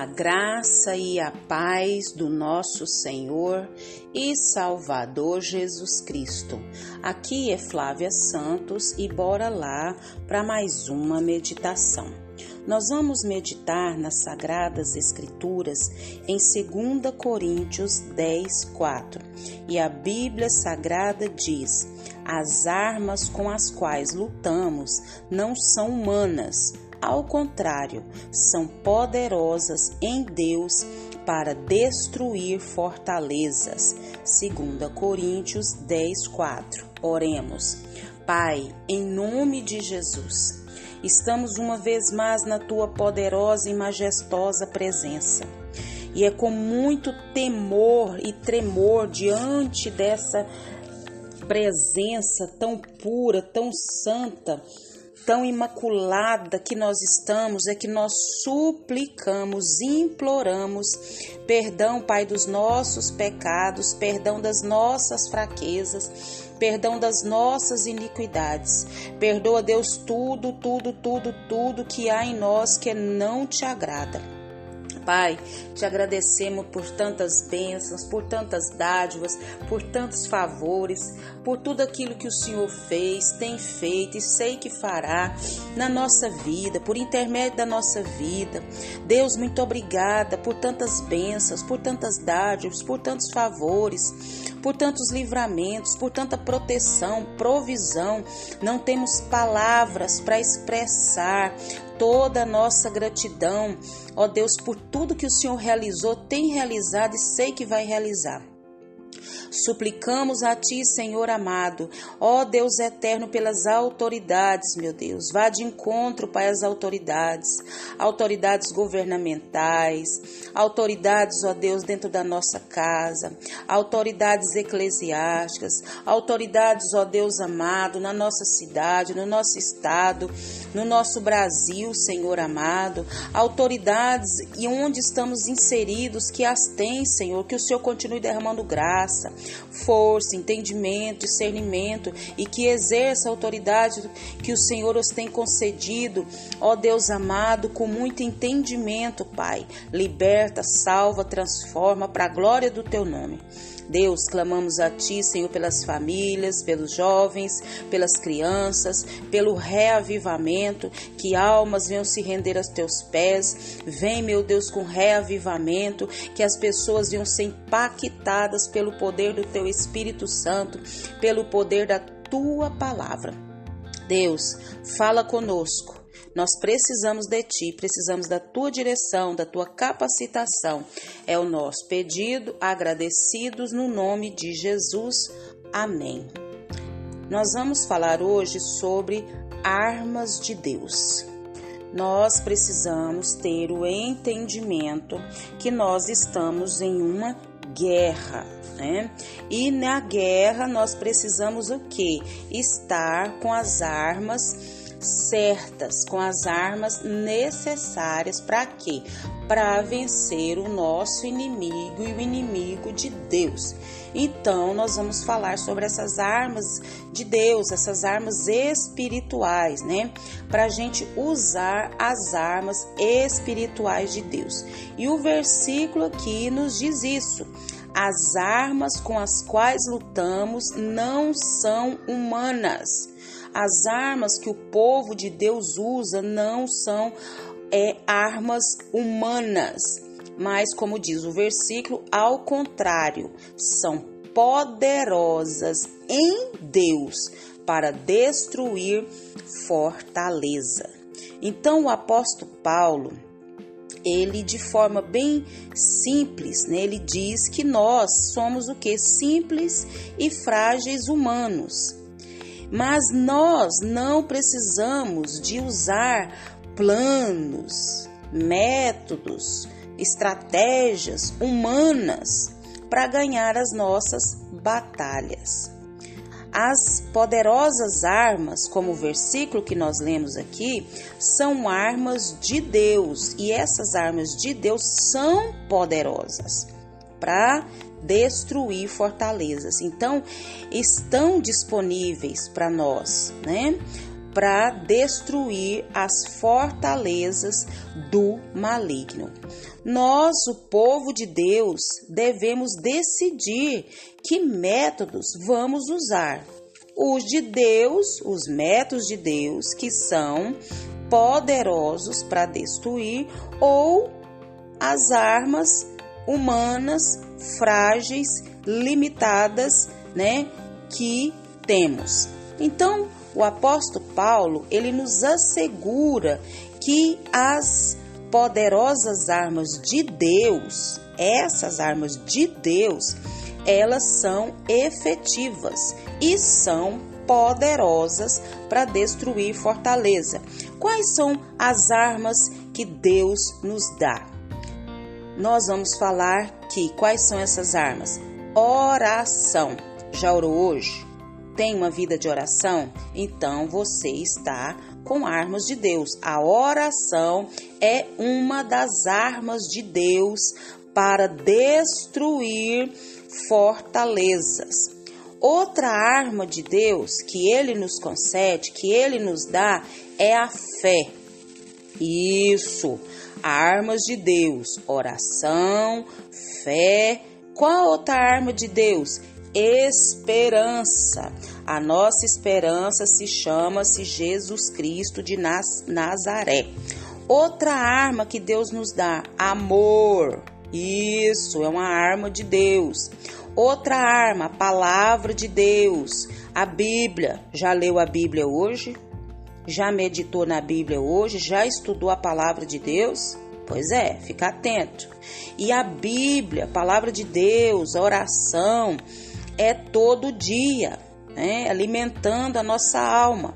A graça e a paz do nosso Senhor e Salvador Jesus Cristo. Aqui é Flávia Santos e bora lá para mais uma meditação. Nós vamos meditar nas Sagradas Escrituras em 2 Coríntios 10, 4. E a Bíblia Sagrada diz: As armas com as quais lutamos não são humanas ao contrário, são poderosas em Deus para destruir fortalezas. 2 Coríntios 10, 4. Oremos. Pai, em nome de Jesus, estamos uma vez mais na tua poderosa e majestosa presença. E é com muito temor e tremor diante dessa presença tão pura, tão santa, tão imaculada que nós estamos é que nós suplicamos, imploramos perdão, Pai, dos nossos pecados, perdão das nossas fraquezas, perdão das nossas iniquidades. Perdoa, Deus, tudo, tudo, tudo, tudo que há em nós que não te agrada. Pai, te agradecemos por tantas bênçãos, por tantas dádivas, por tantos favores, por tudo aquilo que o Senhor fez, tem feito e sei que fará na nossa vida, por intermédio da nossa vida. Deus, muito obrigada por tantas bênçãos, por tantas dádivas, por tantos favores, por tantos livramentos, por tanta proteção, provisão. Não temos palavras para expressar toda a nossa gratidão, ó Deus, por tudo que o Senhor realizou, tem realizado e sei que vai realizar. Suplicamos a Ti, Senhor amado, ó Deus eterno, pelas autoridades, meu Deus. Vá de encontro, Pai, às autoridades, autoridades governamentais, autoridades, ó Deus, dentro da nossa casa, autoridades eclesiásticas, autoridades, ó Deus amado, na nossa cidade, no nosso estado, no nosso Brasil, Senhor amado, autoridades e onde estamos inseridos, que as tem, Senhor, que o Senhor continue derramando graça, força, entendimento, discernimento e que exerça a autoridade que o Senhor os tem concedido, ó Deus amado, com muito entendimento, Pai. Liberta, salva, transforma para a glória do teu nome. Deus, clamamos a Ti, Senhor, pelas famílias, pelos jovens, pelas crianças, pelo reavivamento, que almas venham se render aos Teus pés. Vem, meu Deus, com reavivamento, que as pessoas venham ser impactadas pelo poder do Teu Espírito Santo, pelo poder da Tua palavra. Deus, fala conosco nós precisamos de ti, precisamos da tua direção, da tua capacitação. É o nosso pedido, agradecidos no nome de Jesus. Amém. Nós vamos falar hoje sobre armas de Deus. Nós precisamos ter o entendimento que nós estamos em uma guerra, né? E na guerra nós precisamos o que? Estar com as armas certas, com as armas necessárias para quê? Para vencer o nosso inimigo e o inimigo de Deus. Então, nós vamos falar sobre essas armas de Deus, essas armas espirituais, né? Para a gente usar as armas espirituais de Deus. E o versículo aqui nos diz isso. As armas com as quais lutamos não são humanas as armas que o povo de Deus usa não são é, armas humanas, mas, como diz o versículo, ao contrário, são poderosas em Deus para destruir fortaleza. Então, o apóstolo Paulo, ele de forma bem simples, né, ele diz que nós somos o que? Simples e frágeis humanos. Mas nós não precisamos de usar planos, métodos, estratégias humanas para ganhar as nossas batalhas. As poderosas armas, como o versículo que nós lemos aqui, são armas de Deus e essas armas de Deus são poderosas para destruir fortalezas. Então, estão disponíveis para nós, né? Para destruir as fortalezas do maligno. Nós, o povo de Deus, devemos decidir que métodos vamos usar. Os de Deus, os métodos de Deus, que são poderosos para destruir, ou as armas humanas frágeis, limitadas, né, que temos. Então, o apóstolo Paulo, ele nos assegura que as poderosas armas de Deus, essas armas de Deus, elas são efetivas e são poderosas para destruir fortaleza. Quais são as armas que Deus nos dá? Nós vamos falar que quais são essas armas? Oração. Já orou hoje? Tem uma vida de oração? Então você está com armas de Deus. A oração é uma das armas de Deus para destruir fortalezas. Outra arma de Deus que ele nos concede, que ele nos dá, é a fé. Isso, armas de Deus, oração, fé. Qual outra arma de Deus? Esperança. A nossa esperança se chama-se Jesus Cristo de Nazaré. Outra arma que Deus nos dá, amor. Isso é uma arma de Deus. Outra arma, palavra de Deus, a Bíblia. Já leu a Bíblia hoje? Já meditou na Bíblia hoje? Já estudou a palavra de Deus? Pois é, fica atento. E a Bíblia, a palavra de Deus, a oração, é todo dia, né? alimentando a nossa alma.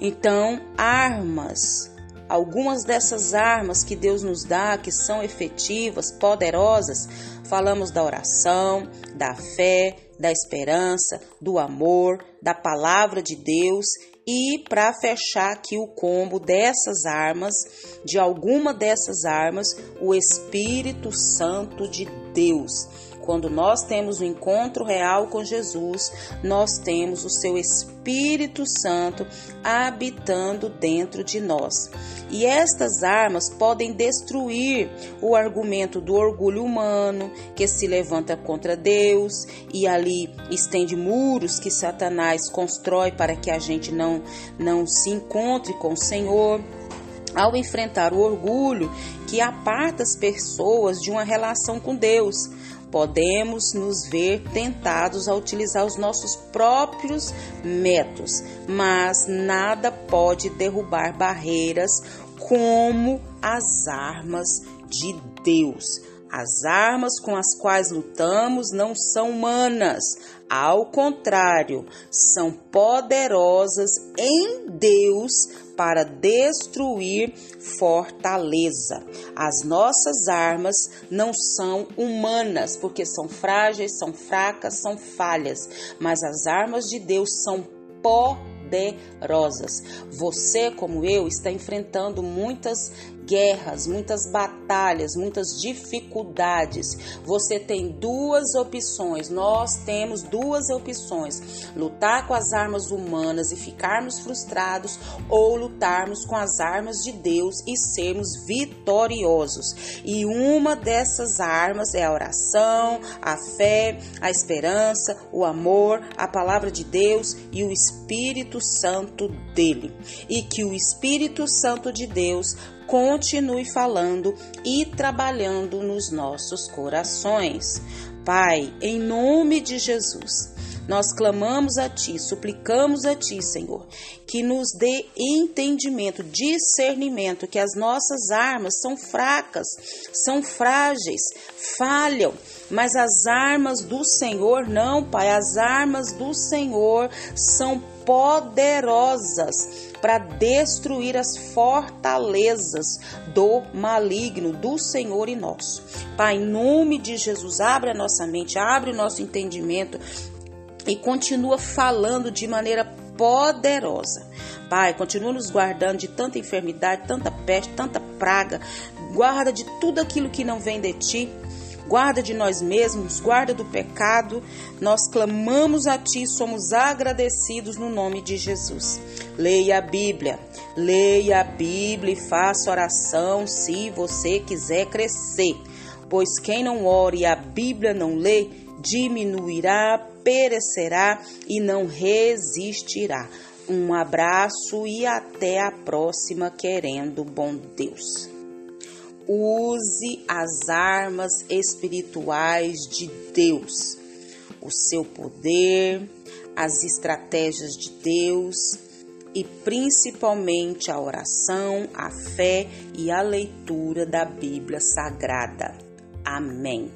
Então, armas, algumas dessas armas que Deus nos dá, que são efetivas, poderosas, falamos da oração, da fé, da esperança, do amor, da palavra de Deus e para fechar aqui o combo dessas armas, de alguma dessas armas, o Espírito Santo de Deus. Quando nós temos o um encontro real com Jesus, nós temos o seu Espírito Santo habitando dentro de nós. E estas armas podem destruir o argumento do orgulho humano que se levanta contra Deus e ali estende muros que Satanás constrói para que a gente não, não se encontre com o Senhor ao enfrentar o orgulho que aparta as pessoas de uma relação com Deus podemos nos ver tentados a utilizar os nossos próprios métodos, mas nada pode derrubar barreiras como as armas de Deus. As armas com as quais lutamos não são humanas, ao contrário, são poderosas em Deus para destruir fortaleza. As nossas armas não são humanas, porque são frágeis, são fracas, são falhas, mas as armas de Deus são poderosas. Você, como eu, está enfrentando muitas guerras, muitas batalhas, muitas dificuldades. Você tem duas opções. Nós temos duas opções: lutar com as armas humanas e ficarmos frustrados ou lutarmos com as armas de Deus e sermos vitoriosos. E uma dessas armas é a oração, a fé, a esperança, o amor, a palavra de Deus e o Espírito Santo dele. E que o Espírito Santo de Deus continue falando e trabalhando nos nossos corações. Pai, em nome de Jesus, nós clamamos a Ti, suplicamos a Ti, Senhor, que nos dê entendimento, discernimento, que as nossas armas são fracas, são frágeis, falham, mas as armas do Senhor não, Pai, as armas do Senhor são poderosas para destruir as fortalezas do maligno, do Senhor e nosso. Pai, em nome de Jesus, abre a nossa mente, abre o nosso entendimento e continua falando de maneira poderosa. Pai, continua nos guardando de tanta enfermidade, tanta peste, tanta praga. Guarda de tudo aquilo que não vem de ti. guarda de nós mesmos, guarda do pecado. Nós clamamos a Ti, somos agradecidos no nome de Jesus. Leia a Bíblia, leia a Bíblia e faça oração se você quiser crescer. Pois quem não ore e a Bíblia não lê, diminuirá, perecerá e não resistirá. Um abraço e até a próxima, querendo bom Deus. Use as armas espirituais de Deus, o seu poder, as estratégias de Deus e principalmente a oração, a fé e a leitura da Bíblia Sagrada. Amém.